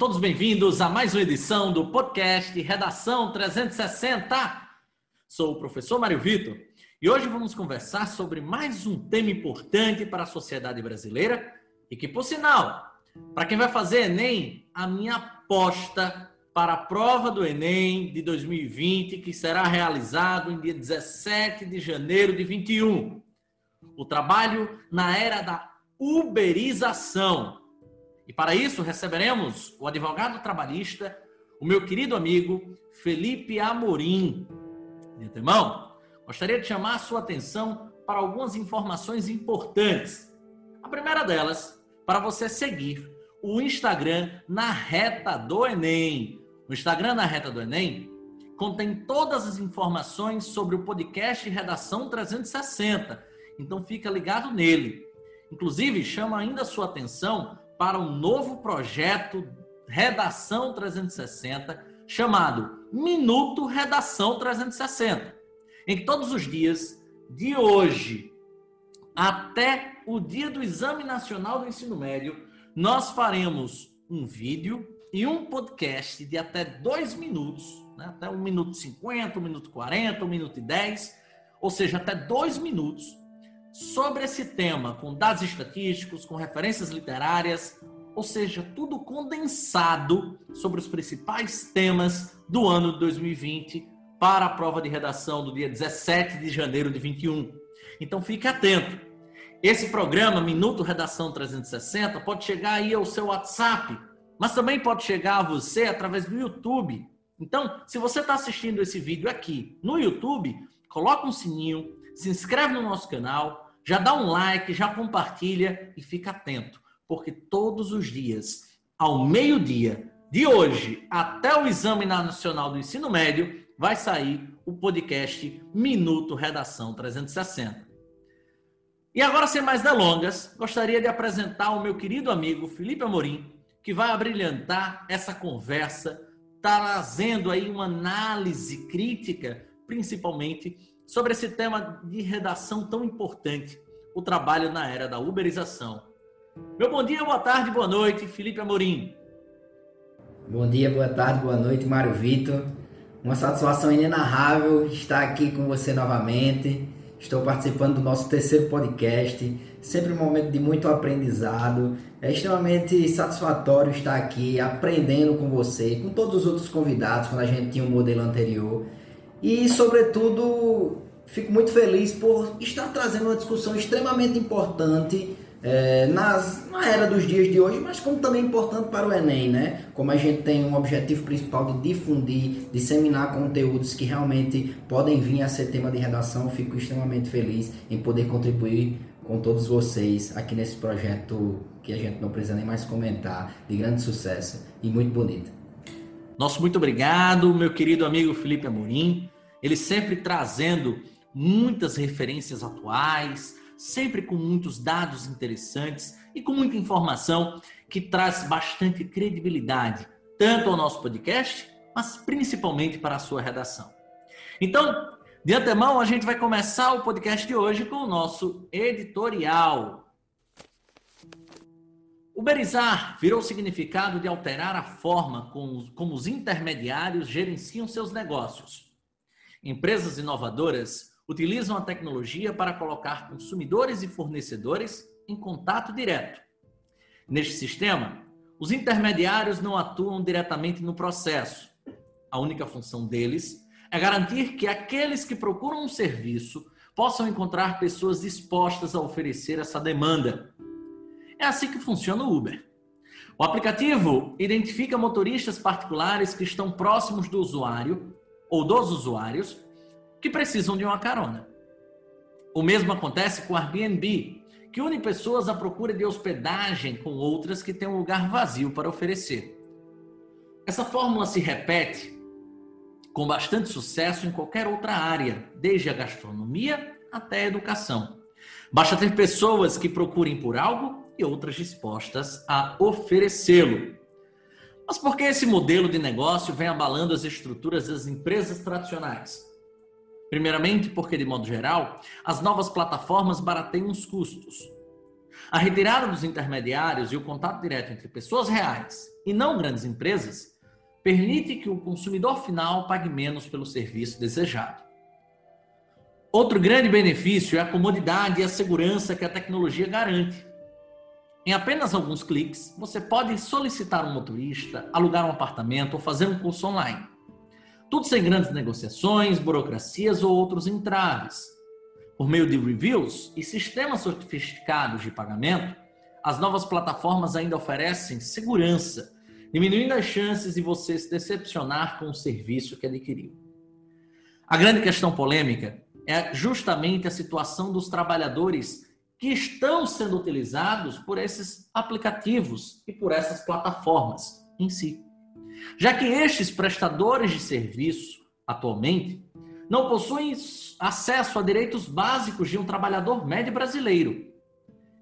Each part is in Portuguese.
Todos bem-vindos a mais uma edição do podcast Redação 360. Sou o professor Mário Vitor e hoje vamos conversar sobre mais um tema importante para a sociedade brasileira e que, por sinal, para quem vai fazer Enem, a minha aposta para a prova do Enem de 2020, que será realizado em dia 17 de janeiro de 21. O trabalho na era da uberização e para isso receberemos o advogado trabalhista, o meu querido amigo Felipe Amorim. De antemão, gostaria de chamar a sua atenção para algumas informações importantes. A primeira delas, para você seguir o Instagram na reta do Enem. O Instagram na reta do Enem contém todas as informações sobre o podcast Redação 360. Então fica ligado nele. Inclusive, chama ainda a sua atenção para um novo projeto Redação 360, chamado Minuto Redação 360, em que todos os dias, de hoje até o dia do Exame Nacional do Ensino Médio, nós faremos um vídeo e um podcast de até dois minutos, né? até um minuto e cinquenta, um minuto e quarenta, um minuto e dez, ou seja, até dois minutos, sobre esse tema, com dados estatísticos, com referências literárias, ou seja, tudo condensado sobre os principais temas do ano de 2020 para a prova de redação do dia 17 de janeiro de 21. Então fique atento. Esse programa Minuto Redação 360 pode chegar aí ao seu WhatsApp, mas também pode chegar a você através do YouTube. Então, se você está assistindo esse vídeo aqui no YouTube, coloca um sininho, se inscreve no nosso canal, já dá um like, já compartilha e fica atento, porque todos os dias, ao meio-dia de hoje até o Exame Nacional do Ensino Médio, vai sair o podcast Minuto Redação 360. E agora, sem mais delongas, gostaria de apresentar o meu querido amigo Felipe Amorim, que vai abrilhantar essa conversa, trazendo aí uma análise crítica, principalmente sobre esse tema de redação tão importante, o trabalho na era da uberização. Meu bom dia, boa tarde, boa noite, Felipe Amorim. Bom dia, boa tarde, boa noite, Mário Vitor. Uma satisfação inenarrável estar aqui com você novamente. Estou participando do nosso terceiro podcast, sempre um momento de muito aprendizado. É extremamente satisfatório estar aqui aprendendo com você, com todos os outros convidados, quando a gente tinha um modelo anterior. E, sobretudo, fico muito feliz por estar trazendo uma discussão extremamente importante é, nas, na era dos dias de hoje, mas como também importante para o Enem, né? Como a gente tem um objetivo principal de difundir, disseminar conteúdos que realmente podem vir a ser tema de redação, fico extremamente feliz em poder contribuir com todos vocês aqui nesse projeto que a gente não precisa nem mais comentar, de grande sucesso e muito bonito. Nosso muito obrigado, meu querido amigo Felipe Amorim. Ele sempre trazendo muitas referências atuais, sempre com muitos dados interessantes e com muita informação que traz bastante credibilidade, tanto ao nosso podcast, mas principalmente para a sua redação. Então, de antemão, a gente vai começar o podcast de hoje com o nosso editorial. Uberizar virou significado de alterar a forma como os intermediários gerenciam seus negócios. Empresas inovadoras utilizam a tecnologia para colocar consumidores e fornecedores em contato direto. Neste sistema, os intermediários não atuam diretamente no processo. A única função deles é garantir que aqueles que procuram um serviço possam encontrar pessoas dispostas a oferecer essa demanda é assim que funciona o Uber. O aplicativo identifica motoristas particulares que estão próximos do usuário ou dos usuários que precisam de uma carona. O mesmo acontece com o Airbnb, que une pessoas à procura de hospedagem com outras que têm um lugar vazio para oferecer. Essa fórmula se repete com bastante sucesso em qualquer outra área, desde a gastronomia até a educação. Basta ter pessoas que procurem por algo e outras dispostas a oferecê-lo. Mas por que esse modelo de negócio vem abalando as estruturas das empresas tradicionais? Primeiramente, porque, de modo geral, as novas plataformas barateiam os custos. A retirada dos intermediários e o contato direto entre pessoas reais e não grandes empresas permite que o consumidor final pague menos pelo serviço desejado. Outro grande benefício é a comodidade e a segurança que a tecnologia garante. Em apenas alguns cliques, você pode solicitar um motorista, alugar um apartamento ou fazer um curso online. Tudo sem grandes negociações, burocracias ou outros entraves. Por meio de reviews e sistemas sofisticados de pagamento, as novas plataformas ainda oferecem segurança, diminuindo as chances de você se decepcionar com o serviço que adquiriu. A grande questão polêmica é justamente a situação dos trabalhadores que estão sendo utilizados por esses aplicativos e por essas plataformas em si. Já que estes prestadores de serviço, atualmente, não possuem acesso a direitos básicos de um trabalhador médio brasileiro,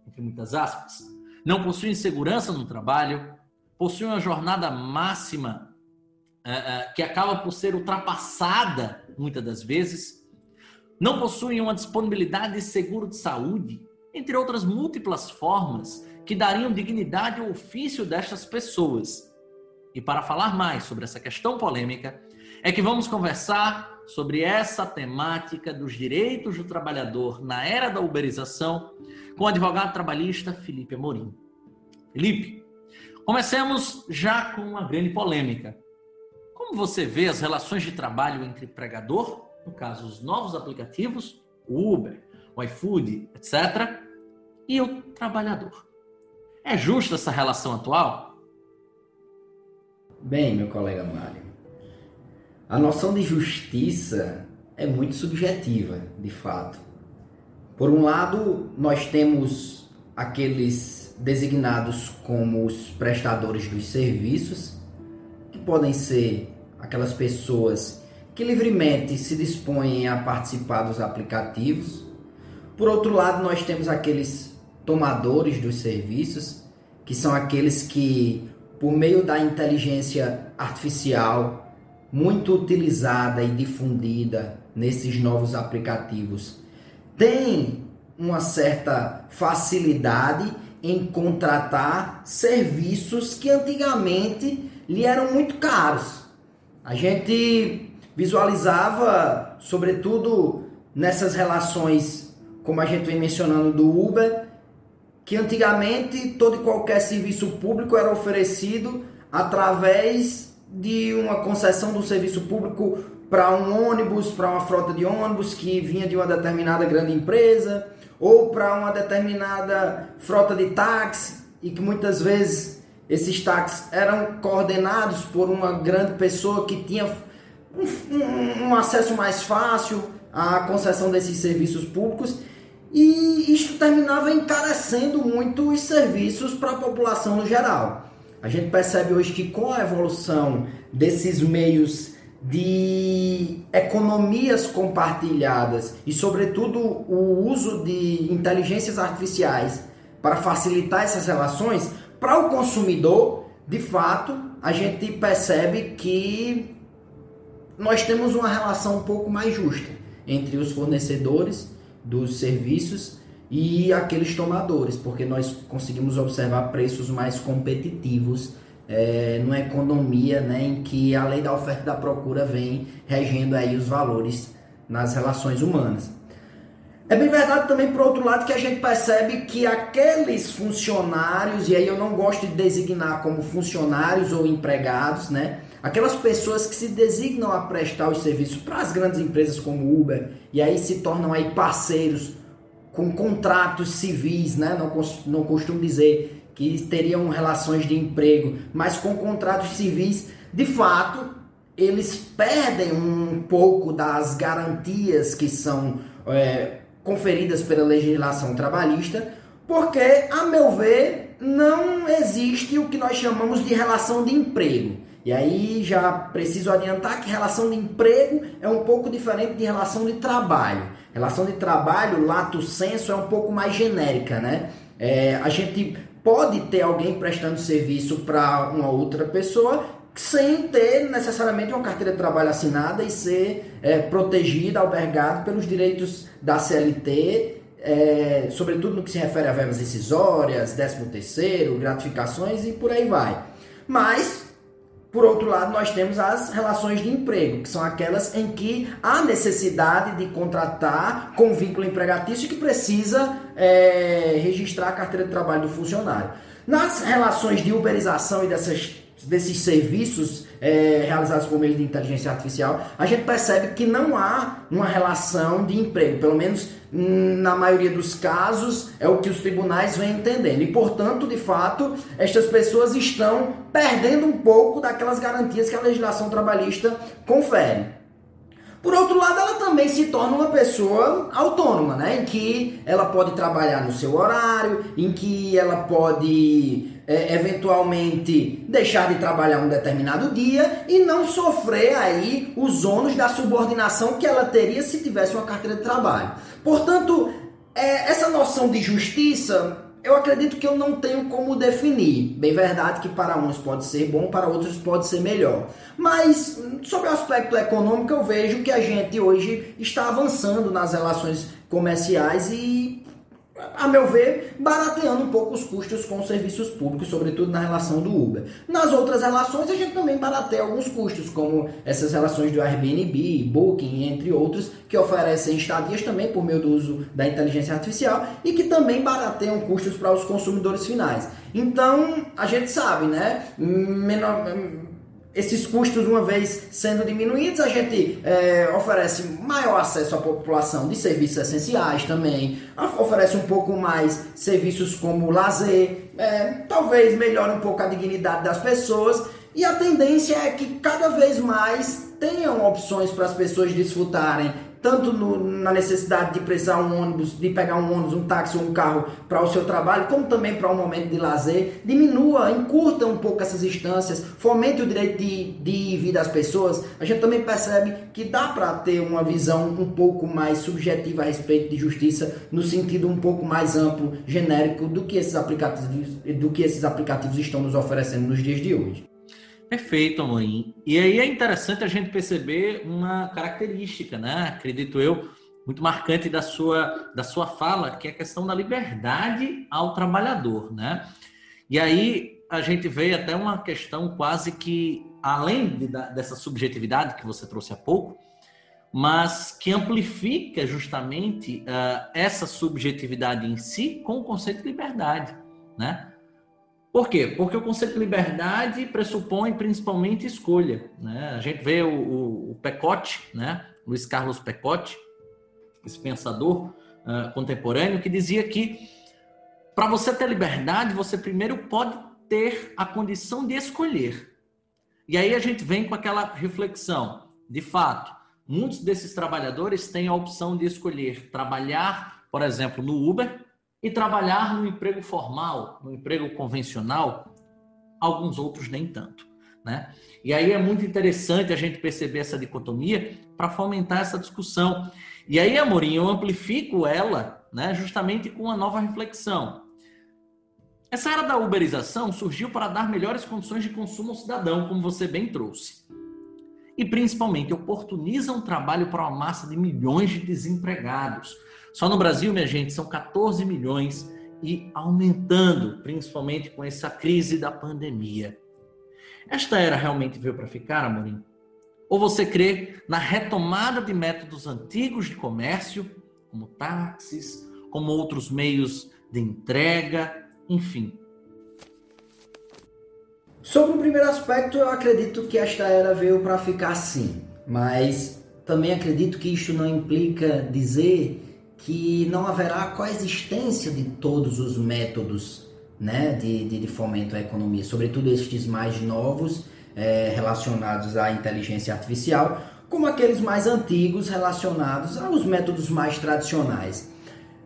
entre muitas aspas, não possuem segurança no trabalho, possuem uma jornada máxima é, é, que acaba por ser ultrapassada muitas das vezes, não possuem uma disponibilidade de seguro de saúde, entre outras múltiplas formas que dariam dignidade ao ofício destas pessoas. E para falar mais sobre essa questão polêmica, é que vamos conversar sobre essa temática dos direitos do trabalhador na era da uberização com o advogado trabalhista Felipe Amorim. Felipe, comecemos já com uma grande polêmica. Como você vê as relações de trabalho entre empregador no caso, os novos aplicativos, o Uber, o iFood, etc., e o trabalhador. É justa essa relação atual? Bem, meu colega Mário, a noção de justiça é muito subjetiva, de fato. Por um lado, nós temos aqueles designados como os prestadores dos serviços, que podem ser aquelas pessoas que livremente se dispõem a participar dos aplicativos. Por outro lado, nós temos aqueles tomadores dos serviços, que são aqueles que, por meio da inteligência artificial muito utilizada e difundida nesses novos aplicativos, têm uma certa facilidade em contratar serviços que antigamente lhe eram muito caros. A gente visualizava, sobretudo nessas relações, como a gente vem mencionando do Uber, que antigamente todo e qualquer serviço público era oferecido através de uma concessão do serviço público para um ônibus, para uma frota de ônibus que vinha de uma determinada grande empresa, ou para uma determinada frota de táxi, e que muitas vezes esses táxis eram coordenados por uma grande pessoa que tinha um, um, acesso mais fácil à concessão desses serviços públicos e isto terminava encarecendo muito os serviços para a população no geral. A gente percebe hoje que com a evolução desses meios de economias compartilhadas e, sobretudo, o uso de inteligências artificiais para facilitar essas relações, para o consumidor, de fato, a gente percebe que nós temos uma relação um pouco mais justa entre os fornecedores dos serviços e aqueles tomadores, porque nós conseguimos observar preços mais competitivos é, numa economia né, em que a lei da oferta e da procura vem regendo aí os valores nas relações humanas. É bem verdade também, por outro lado, que a gente percebe que aqueles funcionários, e aí eu não gosto de designar como funcionários ou empregados, né? Aquelas pessoas que se designam a prestar os serviços para as grandes empresas como Uber e aí se tornam aí parceiros com contratos civis, né? Não, não costumo dizer que teriam relações de emprego, mas com contratos civis, de fato, eles perdem um pouco das garantias que são é, conferidas pela legislação trabalhista, porque, a meu ver, não existe o que nós chamamos de relação de emprego. E aí já preciso adiantar que relação de emprego é um pouco diferente de relação de trabalho. Relação de trabalho, lato senso, é um pouco mais genérica, né? É, a gente pode ter alguém prestando serviço para uma outra pessoa sem ter necessariamente uma carteira de trabalho assinada e ser é, protegida, albergado pelos direitos da CLT é, sobretudo no que se refere a verbas decisórias, 13 terceiro, gratificações e por aí vai. Mas, por outro lado, nós temos as relações de emprego, que são aquelas em que há necessidade de contratar com vínculo empregatício que precisa é, registrar a carteira de trabalho do funcionário. Nas relações de uberização e dessas, desses serviços é, realizados por meio de inteligência artificial, a gente percebe que não há uma relação de emprego, pelo menos na maioria dos casos é o que os tribunais vêm entendendo. E, portanto, de fato, estas pessoas estão perdendo um pouco daquelas garantias que a legislação trabalhista confere. Por outro lado, ela também se torna uma pessoa autônoma, né? em que ela pode trabalhar no seu horário, em que ela pode é, eventualmente deixar de trabalhar um determinado dia e não sofrer aí os ônus da subordinação que ela teria se tivesse uma carteira de trabalho. Portanto, é, essa noção de justiça eu acredito que eu não tenho como definir. Bem verdade que para uns pode ser bom, para outros pode ser melhor. Mas sobre o aspecto econômico, eu vejo que a gente hoje está avançando nas relações comerciais e a meu ver, barateando um pouco os custos com os serviços públicos, sobretudo na relação do Uber. Nas outras relações, a gente também barateia alguns custos, como essas relações do Airbnb, Booking, entre outros, que oferecem estadias também por meio do uso da inteligência artificial e que também barateiam custos para os consumidores finais. Então, a gente sabe, né? Menor, esses custos, uma vez sendo diminuídos, a gente é, oferece maior acesso à população de serviços essenciais também, oferece um pouco mais serviços como lazer, é, talvez melhore um pouco a dignidade das pessoas. E a tendência é que cada vez mais tenham opções para as pessoas desfrutarem tanto no, na necessidade de precisar um ônibus, de pegar um ônibus, um táxi ou um carro para o seu trabalho, como também para um momento de lazer, diminua, encurta um pouco essas instâncias, fomente o direito de, de vida das pessoas, a gente também percebe que dá para ter uma visão um pouco mais subjetiva a respeito de justiça, no sentido um pouco mais amplo, genérico, do que esses aplicativos, do que esses aplicativos estão nos oferecendo nos dias de hoje. Perfeito, Amorim. E aí é interessante a gente perceber uma característica, né? Acredito eu, muito marcante da sua, da sua fala, que é a questão da liberdade ao trabalhador, né? E aí a gente vê até uma questão quase que, além de, dessa subjetividade que você trouxe há pouco, mas que amplifica justamente uh, essa subjetividade em si com o conceito de liberdade, né? Por quê? Porque o conceito de liberdade pressupõe principalmente escolha. Né? A gente vê o, o, o Pecote, né? Luiz Carlos Pecote, esse pensador uh, contemporâneo, que dizia que para você ter liberdade, você primeiro pode ter a condição de escolher. E aí a gente vem com aquela reflexão. De fato, muitos desses trabalhadores têm a opção de escolher trabalhar, por exemplo, no Uber, e trabalhar no emprego formal, no emprego convencional, alguns outros nem tanto. Né? E aí é muito interessante a gente perceber essa dicotomia para fomentar essa discussão. E aí, Amorim, eu amplifico ela né, justamente com uma nova reflexão. Essa era da uberização surgiu para dar melhores condições de consumo ao cidadão, como você bem trouxe. E principalmente oportuniza um trabalho para uma massa de milhões de desempregados, só no Brasil, minha gente, são 14 milhões e aumentando, principalmente com essa crise da pandemia. Esta era realmente veio para ficar, Amorim? Ou você crê na retomada de métodos antigos de comércio, como táxis, como outros meios de entrega, enfim? Sobre o primeiro aspecto, eu acredito que esta era veio para ficar sim, mas também acredito que isto não implica dizer que não haverá coexistência de todos os métodos né, de, de, de fomento à economia, sobretudo estes mais novos é, relacionados à inteligência artificial, como aqueles mais antigos relacionados aos métodos mais tradicionais.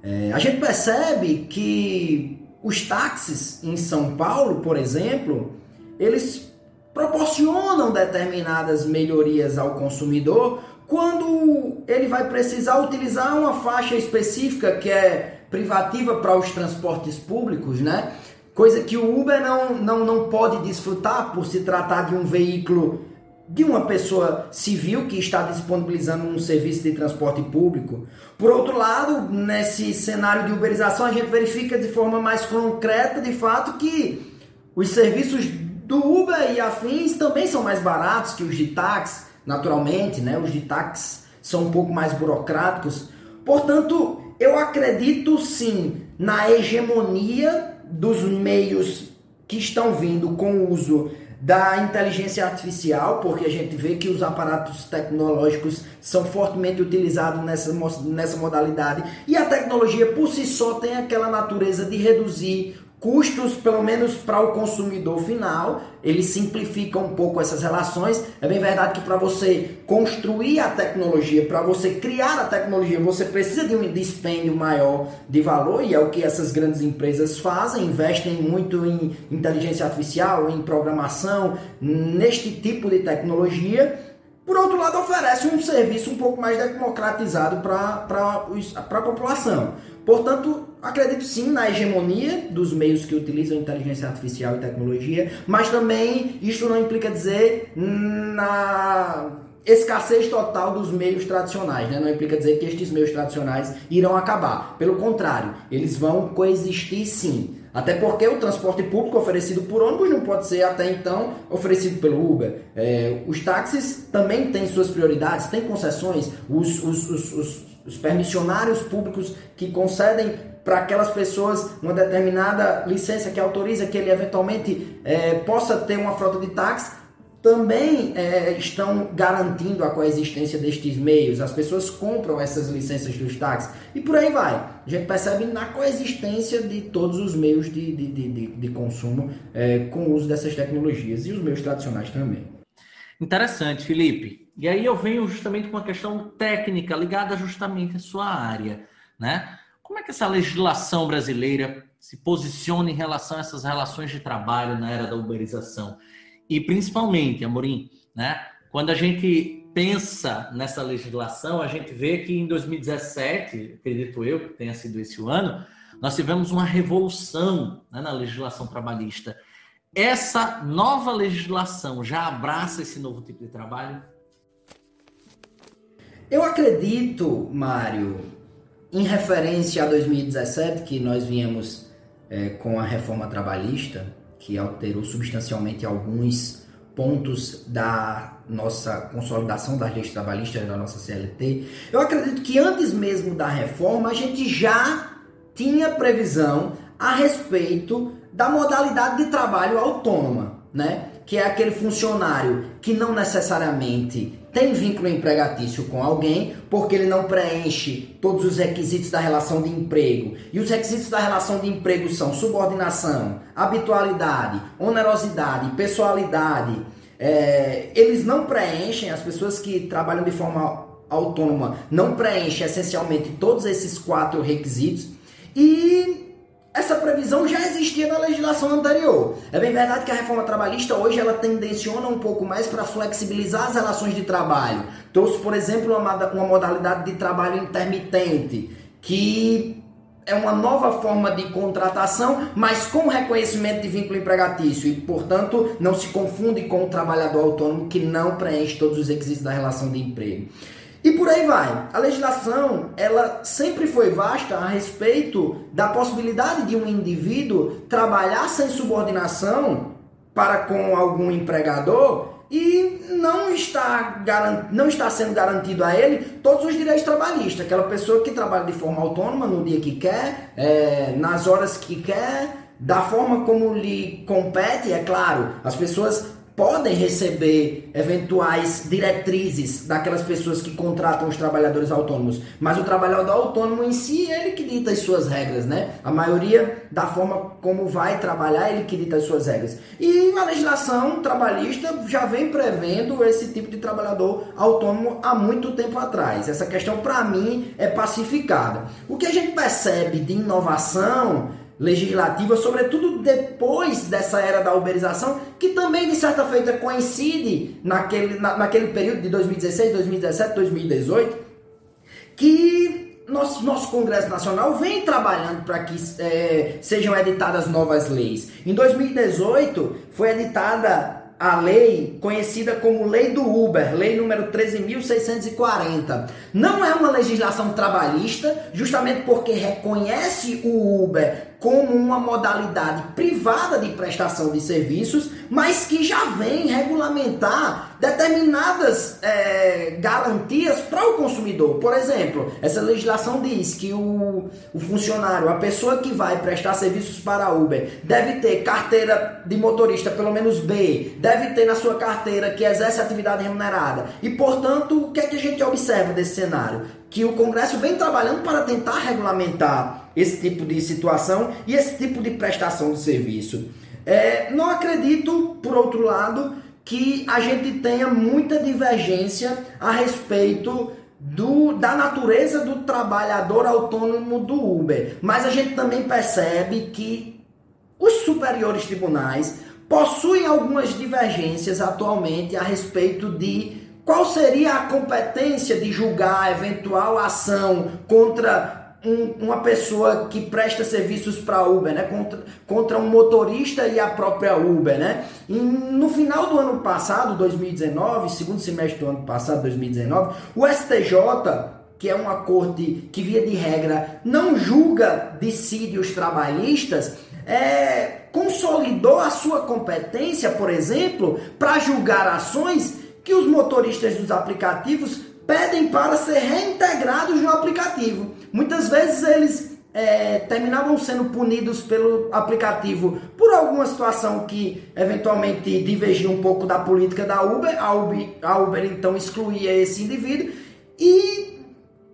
É, a gente percebe que os táxis em São Paulo, por exemplo, eles proporcionam determinadas melhorias ao consumidor quando ele vai precisar utilizar uma faixa específica que é privativa para os transportes públicos, né? Coisa que o Uber não, não, não pode desfrutar por se tratar de um veículo de uma pessoa civil que está disponibilizando um serviço de transporte público. Por outro lado, nesse cenário de uberização, a gente verifica de forma mais concreta, de fato, que os serviços do Uber e afins também são mais baratos que os de táxi, naturalmente, né? Os táxi são um pouco mais burocráticos. Portanto, eu acredito sim na hegemonia dos meios que estão vindo com o uso da inteligência artificial, porque a gente vê que os aparatos tecnológicos são fortemente utilizados nessa, nessa modalidade e a tecnologia por si só tem aquela natureza de reduzir custos, pelo menos para o consumidor final, ele simplifica um pouco essas relações. É bem verdade que para você construir a tecnologia, para você criar a tecnologia, você precisa de um dispêndio maior de valor, e é o que essas grandes empresas fazem, investem muito em inteligência artificial, em programação, neste tipo de tecnologia. Por outro lado, oferece um serviço um pouco mais democratizado para a população. Portanto, acredito sim na hegemonia dos meios que utilizam inteligência artificial e tecnologia, mas também isso não implica dizer na escassez total dos meios tradicionais, né? não implica dizer que estes meios tradicionais irão acabar. Pelo contrário, eles vão coexistir sim. Até porque o transporte público oferecido por ônibus não pode ser até então oferecido pelo Uber. É, os táxis também têm suas prioridades, têm concessões, os, os, os, os, os permissionários públicos que concedem para aquelas pessoas uma determinada licença que autoriza que ele eventualmente é, possa ter uma frota de táxi também é, estão garantindo a coexistência destes meios. As pessoas compram essas licenças dos táxis e por aí vai. A gente percebe na coexistência de todos os meios de, de, de, de consumo é, com o uso dessas tecnologias e os meios tradicionais também. Interessante, Felipe. E aí eu venho justamente com uma questão técnica ligada justamente à sua área, né? Como é que essa legislação brasileira se posiciona em relação a essas relações de trabalho na era da uberização? E principalmente, Amorim, né? Quando a gente pensa nessa legislação, a gente vê que em 2017, acredito eu que tenha sido esse o ano, nós tivemos uma revolução né, na legislação trabalhista. Essa nova legislação já abraça esse novo tipo de trabalho? Eu acredito, Mário, em referência a 2017, que nós viemos é, com a reforma trabalhista, que alterou substancialmente alguns pontos da nossa consolidação das leis trabalhistas da nossa CLT. Eu acredito que antes mesmo da reforma a gente já tinha previsão a respeito da modalidade de trabalho autônoma, né? Que é aquele funcionário que não necessariamente tem vínculo empregatício com alguém porque ele não preenche todos os requisitos da relação de emprego. E os requisitos da relação de emprego são subordinação, habitualidade, onerosidade, pessoalidade. É, eles não preenchem, as pessoas que trabalham de forma autônoma não preenchem essencialmente todos esses quatro requisitos. E essa previsão já existia na legislação anterior. É bem verdade que a reforma trabalhista hoje ela tendenciona um pouco mais para flexibilizar as relações de trabalho. Trouxe, por exemplo, uma, modalidade de trabalho intermitente, que é uma nova forma de contratação, mas com reconhecimento de vínculo empregatício e, portanto, não se confunde com o trabalhador autônomo que não preenche todos os requisitos da relação de emprego. E por aí vai. A legislação, ela sempre foi vasta a respeito da possibilidade de um indivíduo trabalhar sem subordinação para com algum empregador e não está, não está sendo garantido a ele todos os direitos trabalhistas. Aquela pessoa que trabalha de forma autônoma no dia que quer, é, nas horas que quer, da forma como lhe compete, é claro. As pessoas podem receber eventuais diretrizes daquelas pessoas que contratam os trabalhadores autônomos, mas o trabalhador autônomo em si, ele que dita as suas regras, né? A maioria da forma como vai trabalhar, ele que dita as suas regras. E a legislação trabalhista já vem prevendo esse tipo de trabalhador autônomo há muito tempo atrás. Essa questão para mim é pacificada. O que a gente percebe de inovação legislativa, sobretudo depois dessa era da uberização, que também de certa feita coincide naquele, na, naquele período de 2016, 2017, 2018, que nosso, nosso Congresso Nacional vem trabalhando para que é, sejam editadas novas leis. Em 2018 foi editada a lei conhecida como Lei do Uber, lei número 13.640. Não é uma legislação trabalhista, justamente porque reconhece o Uber como uma modalidade privada de prestação de serviços, mas que já vem regulamentar determinadas é, garantias para o consumidor. Por exemplo, essa legislação diz que o, o funcionário, a pessoa que vai prestar serviços para a Uber, deve ter carteira de motorista pelo menos B, deve ter na sua carteira que exerce atividade remunerada. E, portanto, o que é que a gente observa desse cenário? Que o Congresso vem trabalhando para tentar regulamentar esse tipo de situação e esse tipo de prestação de serviço. É, não acredito, por outro lado, que a gente tenha muita divergência a respeito do, da natureza do trabalhador autônomo do Uber. Mas a gente também percebe que os superiores tribunais possuem algumas divergências atualmente a respeito de qual seria a competência de julgar eventual ação contra um, uma pessoa que presta serviços para Uber, né? Contra, contra um motorista e a própria Uber, né? E no final do ano passado, 2019, segundo semestre do ano passado, 2019, o STJ que é uma corte que, via de regra, não julga dissídios trabalhistas, é, consolidou a sua competência, por exemplo, para julgar ações que os motoristas dos aplicativos pedem para ser reintegrados no aplicativo. Muitas vezes eles é, terminavam sendo punidos pelo aplicativo por alguma situação que eventualmente divergia um pouco da política da Uber. A Uber, a Uber então excluía esse indivíduo e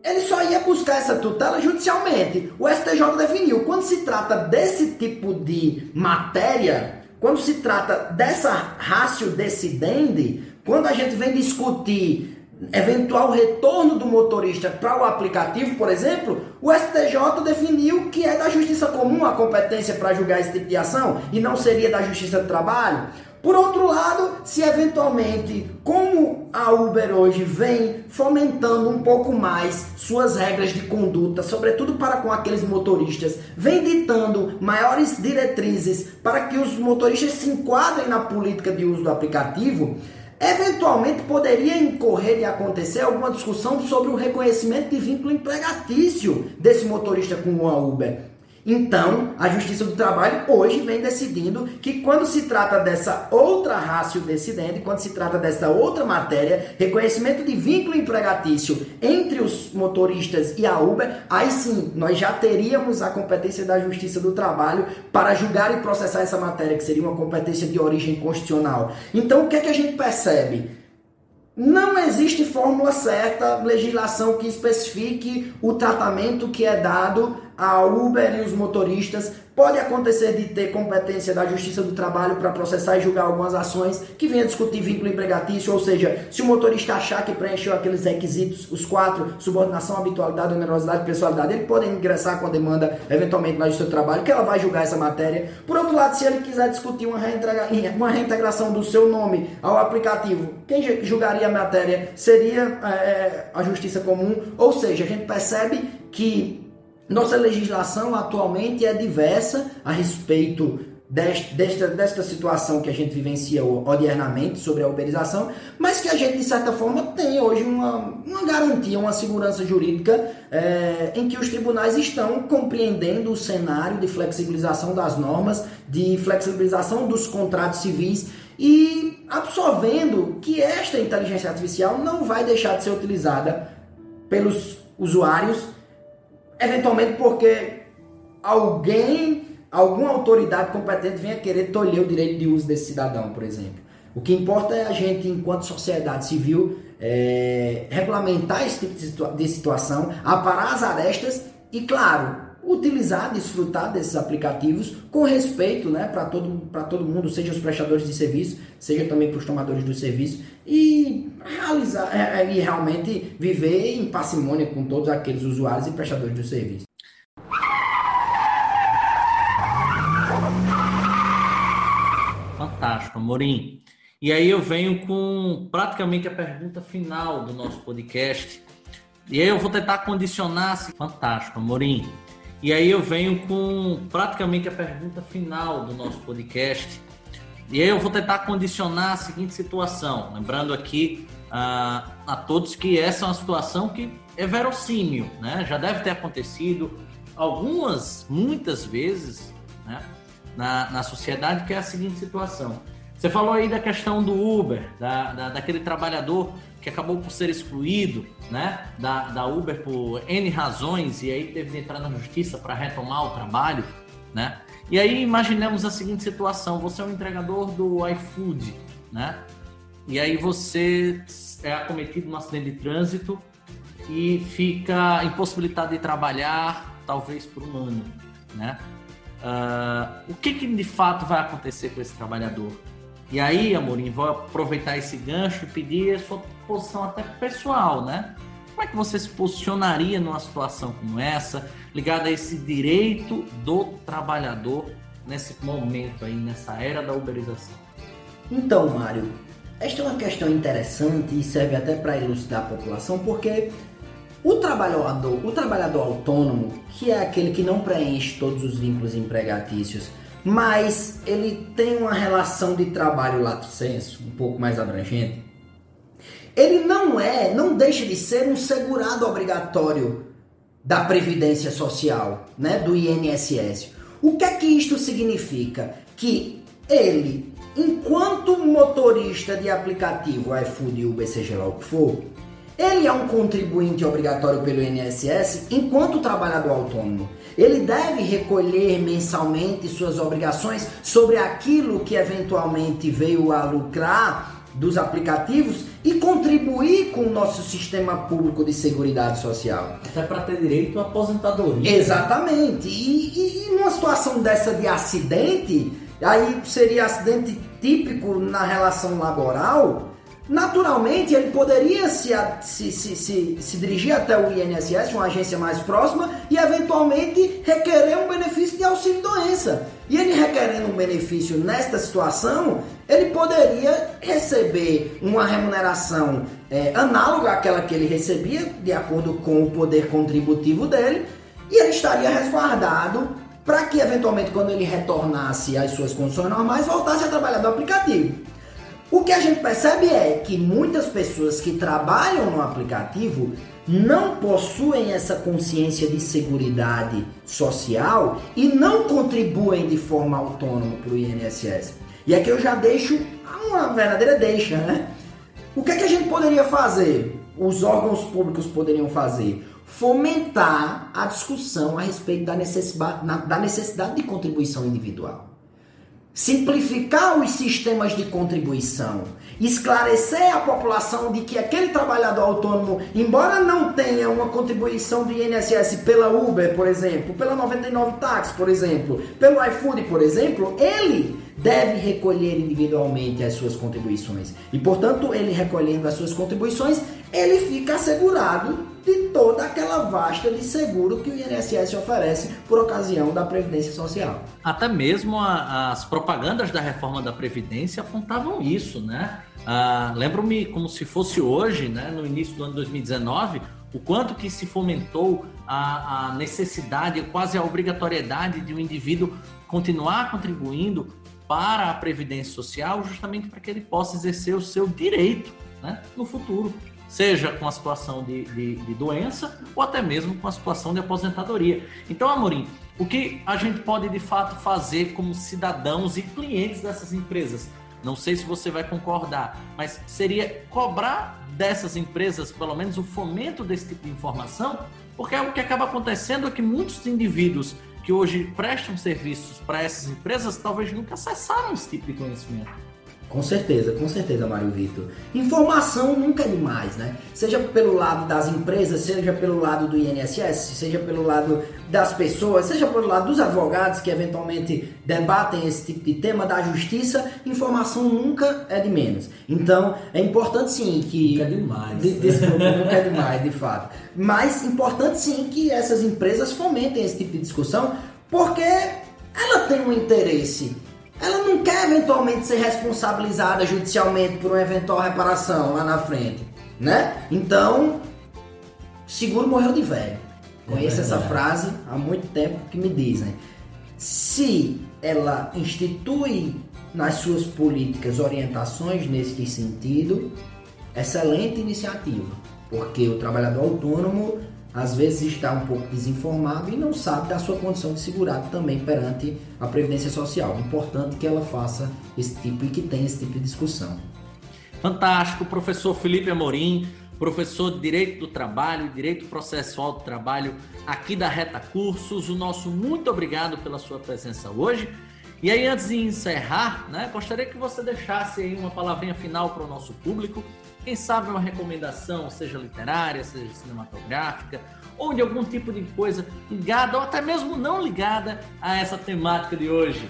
ele só ia buscar essa tutela judicialmente. O STJ definiu. Quando se trata desse tipo de matéria, quando se trata dessa ratio decidendi, quando a gente vem discutir eventual retorno do motorista para o aplicativo, por exemplo, o STJ definiu que é da justiça comum a competência para julgar esse tipo de ação e não seria da justiça do trabalho. Por outro lado, se eventualmente, como a Uber hoje vem fomentando um pouco mais suas regras de conduta, sobretudo para com aqueles motoristas, vem ditando maiores diretrizes para que os motoristas se enquadrem na política de uso do aplicativo, Eventualmente poderia incorrer e acontecer alguma discussão sobre o reconhecimento de vínculo empregatício desse motorista com a Uber. Então, a Justiça do Trabalho hoje vem decidindo que quando se trata dessa outra rácio decidente, quando se trata dessa outra matéria, reconhecimento de vínculo empregatício entre os motoristas e a Uber, aí sim, nós já teríamos a competência da Justiça do Trabalho para julgar e processar essa matéria, que seria uma competência de origem constitucional. Então, o que é que a gente percebe? Não existe fórmula certa, legislação que especifique o tratamento que é dado a Uber e os motoristas. Pode acontecer de ter competência da Justiça do Trabalho para processar e julgar algumas ações que venha discutir vínculo empregatício, ou seja, se o motorista achar que preencheu aqueles requisitos, os quatro, subordinação, habitualidade, onerosidade, pessoalidade, ele pode ingressar com a demanda, eventualmente, na Justiça do Trabalho, que ela vai julgar essa matéria. Por outro lado, se ele quiser discutir uma, uma reintegração do seu nome ao aplicativo, quem julgaria a matéria seria é, a Justiça Comum, ou seja, a gente percebe que nossa legislação atualmente é diversa a respeito desta, desta situação que a gente vivencia odiernamente sobre a uberização, mas que a gente, de certa forma, tem hoje uma, uma garantia, uma segurança jurídica é, em que os tribunais estão compreendendo o cenário de flexibilização das normas, de flexibilização dos contratos civis e absorvendo que esta inteligência artificial não vai deixar de ser utilizada pelos usuários eventualmente porque alguém, alguma autoridade competente venha querer tolher o direito de uso desse cidadão, por exemplo. O que importa é a gente, enquanto sociedade civil, é, regulamentar esse tipo de situação, aparar as arestas e, claro, utilizar, desfrutar desses aplicativos com respeito né, para todo, todo mundo, seja os prestadores de serviço, seja também para os tomadores do serviço, e realizar é, é, e realmente viver em parcimônia com todos aqueles usuários e prestadores do serviço. Fantástico, Amorim. E aí eu venho com praticamente a pergunta final do nosso podcast. E aí eu vou tentar condicionar. Fantástico, Amorim. E aí eu venho com praticamente a pergunta final do nosso podcast. E aí eu vou tentar condicionar a seguinte situação, lembrando aqui uh, a todos que essa é uma situação que é verossímil, né? Já deve ter acontecido algumas, muitas vezes, né? Na, na sociedade, que é a seguinte situação. Você falou aí da questão do Uber, da, da daquele trabalhador que acabou por ser excluído né, da, da Uber por N razões e aí teve de entrar na justiça para retomar o trabalho. Né? E aí imaginemos a seguinte situação: você é um entregador do iFood, né? E aí você é acometido num acidente de trânsito e fica impossibilitado de trabalhar, talvez por um ano, né? Uh, o que, que de fato vai acontecer com esse trabalhador? E aí, Amorim, vou aproveitar esse gancho e pedir a sua posição até pessoal, né? Como é que você se posicionaria numa situação como essa, ligada a esse direito do trabalhador nesse momento aí, nessa era da uberização? Então, Mário, esta é uma questão interessante e serve até para elucidar a população, porque o trabalhador, o trabalhador autônomo, que é aquele que não preenche todos os vínculos empregatícios mas ele tem uma relação de trabalho lato senso um pouco mais abrangente. Ele não é, não deixa de ser um segurado obrigatório da previdência social, né, do INSS. O que é que isto significa? Que ele, enquanto motorista de aplicativo iFood, Uber, seja lá o que for, ele é um contribuinte obrigatório pelo INSS enquanto trabalhador autônomo. Ele deve recolher mensalmente suas obrigações sobre aquilo que eventualmente veio a lucrar dos aplicativos e contribuir com o nosso sistema público de seguridade social. Até para ter direito à aposentadoria. Exatamente. E, e, e numa situação dessa de acidente, aí seria acidente típico na relação laboral, Naturalmente, ele poderia se, se, se, se, se dirigir até o INSS, uma agência mais próxima, e eventualmente requerer um benefício de auxílio-doença. E ele requerendo um benefício nesta situação, ele poderia receber uma remuneração é, análoga àquela que ele recebia, de acordo com o poder contributivo dele, e ele estaria resguardado para que, eventualmente, quando ele retornasse às suas condições normais, voltasse a trabalhar do aplicativo. O que a gente percebe é que muitas pessoas que trabalham no aplicativo não possuem essa consciência de segurança social e não contribuem de forma autônoma para o INSS. E aqui eu já deixo uma verdadeira deixa, né? O que é que a gente poderia fazer? Os órgãos públicos poderiam fazer? Fomentar a discussão a respeito da necessidade, da necessidade de contribuição individual simplificar os sistemas de contribuição, esclarecer a população de que aquele trabalhador autônomo, embora não tenha uma contribuição do INSS pela Uber, por exemplo, pela 99 Táxi, por exemplo, pelo iFood, por exemplo, ele deve recolher individualmente as suas contribuições. E, portanto, ele recolhendo as suas contribuições, ele fica assegurado de toda aquela vasta de seguro que o INSS oferece por ocasião da Previdência Social. Até mesmo a, as propagandas da reforma da Previdência apontavam isso, né? Ah, Lembro-me como se fosse hoje, né, no início do ano 2019, o quanto que se fomentou a, a necessidade, quase a obrigatoriedade de um indivíduo continuar contribuindo para a Previdência Social, justamente para que ele possa exercer o seu direito né, no futuro seja com a situação de, de, de, doença ou até mesmo com a situação de aposentadoria. Então, Amorim, o que a gente pode de fato fazer como cidadãos e clientes dessas empresas? Não sei se você vai concordar, mas seria cobrar dessas empresas pelo menos o fomento desse tipo de informação, porque é o que acaba acontecendo é que muitos indivíduos que hoje prestam serviços para essas empresas talvez nunca acessaram esse tipo de conhecimento. Com certeza, com certeza, Mário Vitor. Informação nunca é demais, né? Seja pelo lado das empresas, seja pelo lado do INSS, seja pelo lado das pessoas, seja pelo lado dos advogados que eventualmente debatem esse tipo de tema, da justiça, informação nunca é de menos. Então, é importante sim que. Nunca é demais. De, desculpa, nunca é demais, de fato. Mas importante sim que essas empresas fomentem esse tipo de discussão, porque ela tem um interesse ela não quer eventualmente ser responsabilizada judicialmente por uma eventual reparação lá na frente, né? Então, seguro morreu de velho. Conheço é essa frase há muito tempo que me dizem. Se ela institui nas suas políticas orientações nesse sentido, excelente iniciativa, porque o trabalhador autônomo às vezes está um pouco desinformado e não sabe da sua condição de segurado também perante a Previdência Social. Importante que ela faça esse tipo e que tenha esse tipo de discussão. Fantástico, professor Felipe Amorim, professor de Direito do Trabalho, Direito Processual do Trabalho aqui da Reta Cursos. O nosso muito obrigado pela sua presença hoje. E aí, antes de encerrar, né, gostaria que você deixasse aí uma palavrinha final para o nosso público. Quem sabe uma recomendação, seja literária, seja cinematográfica, ou de algum tipo de coisa ligada, ou até mesmo não ligada a essa temática de hoje.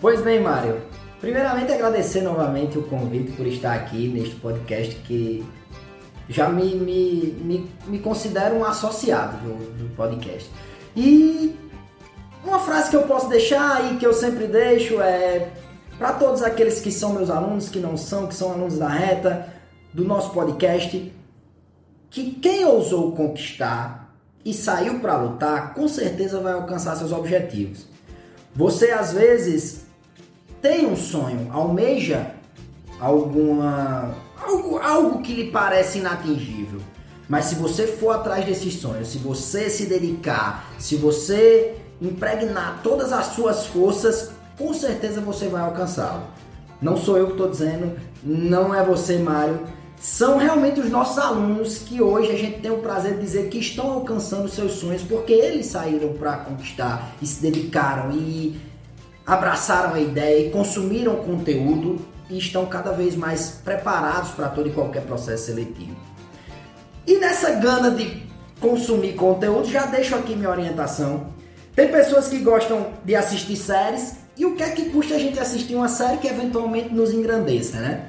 Pois bem, Mário. Primeiramente, agradecer novamente o convite por estar aqui neste podcast que já me, me, me, me considero um associado do, do podcast. E uma frase que eu posso deixar e que eu sempre deixo é para todos aqueles que são meus alunos, que não são, que são alunos da reta, do nosso podcast, que quem ousou conquistar e saiu para lutar, com certeza vai alcançar seus objetivos. Você às vezes tem um sonho, almeja alguma algo, algo que lhe parece inatingível. Mas se você for atrás desses sonhos, se você se dedicar, se você impregnar todas as suas forças, com certeza você vai alcançá-lo. Não sou eu que estou dizendo, não é você, Mário. São realmente os nossos alunos que hoje a gente tem o prazer de dizer que estão alcançando seus sonhos porque eles saíram para conquistar e se dedicaram e abraçaram a ideia e consumiram conteúdo e estão cada vez mais preparados para todo e qualquer processo seletivo. E nessa gana de consumir conteúdo, já deixo aqui minha orientação. Tem pessoas que gostam de assistir séries e o que é que custa a gente assistir uma série que eventualmente nos engrandeça, né?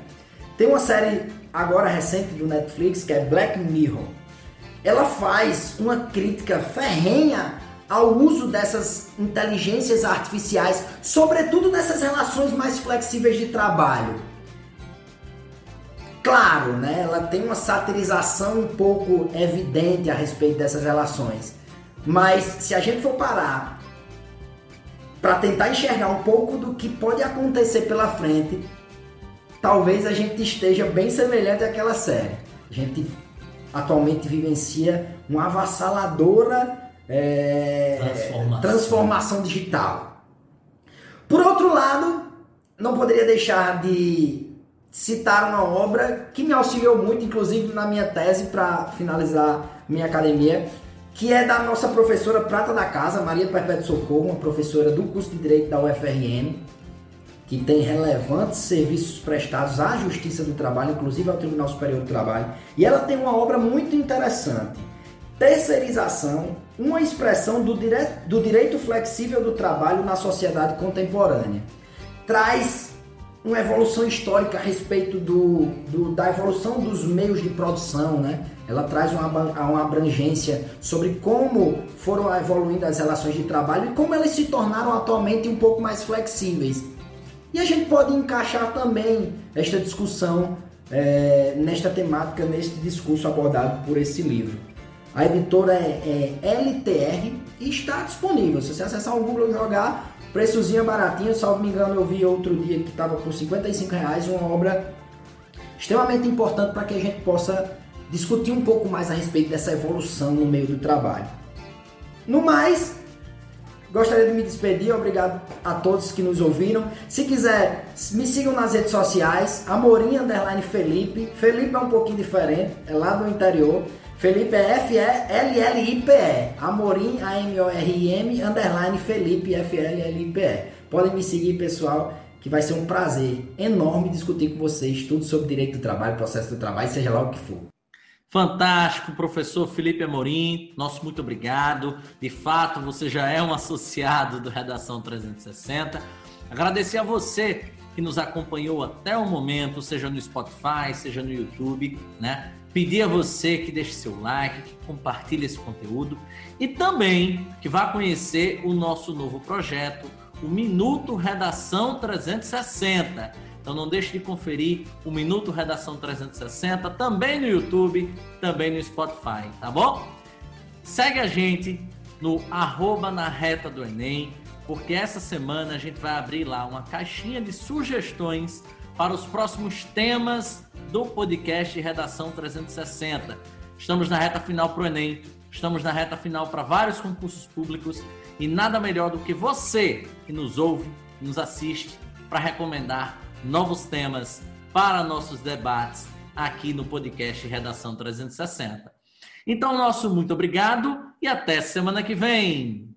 Tem uma série agora recente do Netflix que é Black Mirror. Ela faz uma crítica ferrenha ao uso dessas inteligências artificiais, sobretudo nessas relações mais flexíveis de trabalho. Claro, né, ela tem uma satirização um pouco evidente a respeito dessas relações. Mas se a gente for parar para tentar enxergar um pouco do que pode acontecer pela frente, talvez a gente esteja bem semelhante àquela série. A gente atualmente vivencia uma avassaladora é, transformação. transformação digital. Por outro lado, não poderia deixar de citar uma obra que me auxiliou muito, inclusive na minha tese para finalizar minha academia, que é da nossa professora prata da casa, Maria Perpétua Socorro, uma professora do curso de Direito da UFRN, que tem relevantes serviços prestados à Justiça do Trabalho, inclusive ao Tribunal Superior do Trabalho. E ela tem uma obra muito interessante, Terceirização, uma expressão do, dire... do direito flexível do trabalho na sociedade contemporânea. Traz uma evolução histórica a respeito do, do, da evolução dos meios de produção, né? Ela traz uma, abrangência sobre como foram evoluindo as relações de trabalho e como elas se tornaram atualmente um pouco mais flexíveis. E a gente pode encaixar também esta discussão é, nesta temática, neste discurso abordado por esse livro. A editora é, é LTR e está disponível. Se você acessar o Google e jogar, Preçozinho baratinho, salvo me engano, eu vi outro dia que estava por 55 reais, uma obra extremamente importante para que a gente possa discutir um pouco mais a respeito dessa evolução no meio do trabalho. No mais, gostaria de me despedir, obrigado a todos que nos ouviram. Se quiser, me sigam nas redes sociais, Amorim Underline Felipe. Felipe é um pouquinho diferente, é lá do interior. Felipe é F-E-L-L-I-P-E. Amorim, A-M-O-R-I-M, underline Felipe, F-L-L-I-P-E. Podem me seguir, pessoal, que vai ser um prazer enorme discutir com vocês tudo sobre direito do trabalho, processo do trabalho, seja lá o que for. Fantástico, professor Felipe Amorim, nosso muito obrigado. De fato, você já é um associado do Redação 360. Agradecer a você que nos acompanhou até o momento, seja no Spotify, seja no YouTube, né? Pedir a você que deixe seu like, que compartilhe esse conteúdo e também que vá conhecer o nosso novo projeto, o Minuto Redação 360. Então não deixe de conferir o Minuto Redação 360 também no YouTube, também no Spotify, tá bom? Segue a gente no arroba na reta do Enem, porque essa semana a gente vai abrir lá uma caixinha de sugestões para os próximos temas do podcast Redação 360. Estamos na reta final para o Enem, estamos na reta final para vários concursos públicos e nada melhor do que você que nos ouve, nos assiste, para recomendar novos temas para nossos debates aqui no podcast Redação 360. Então, nosso muito obrigado e até semana que vem.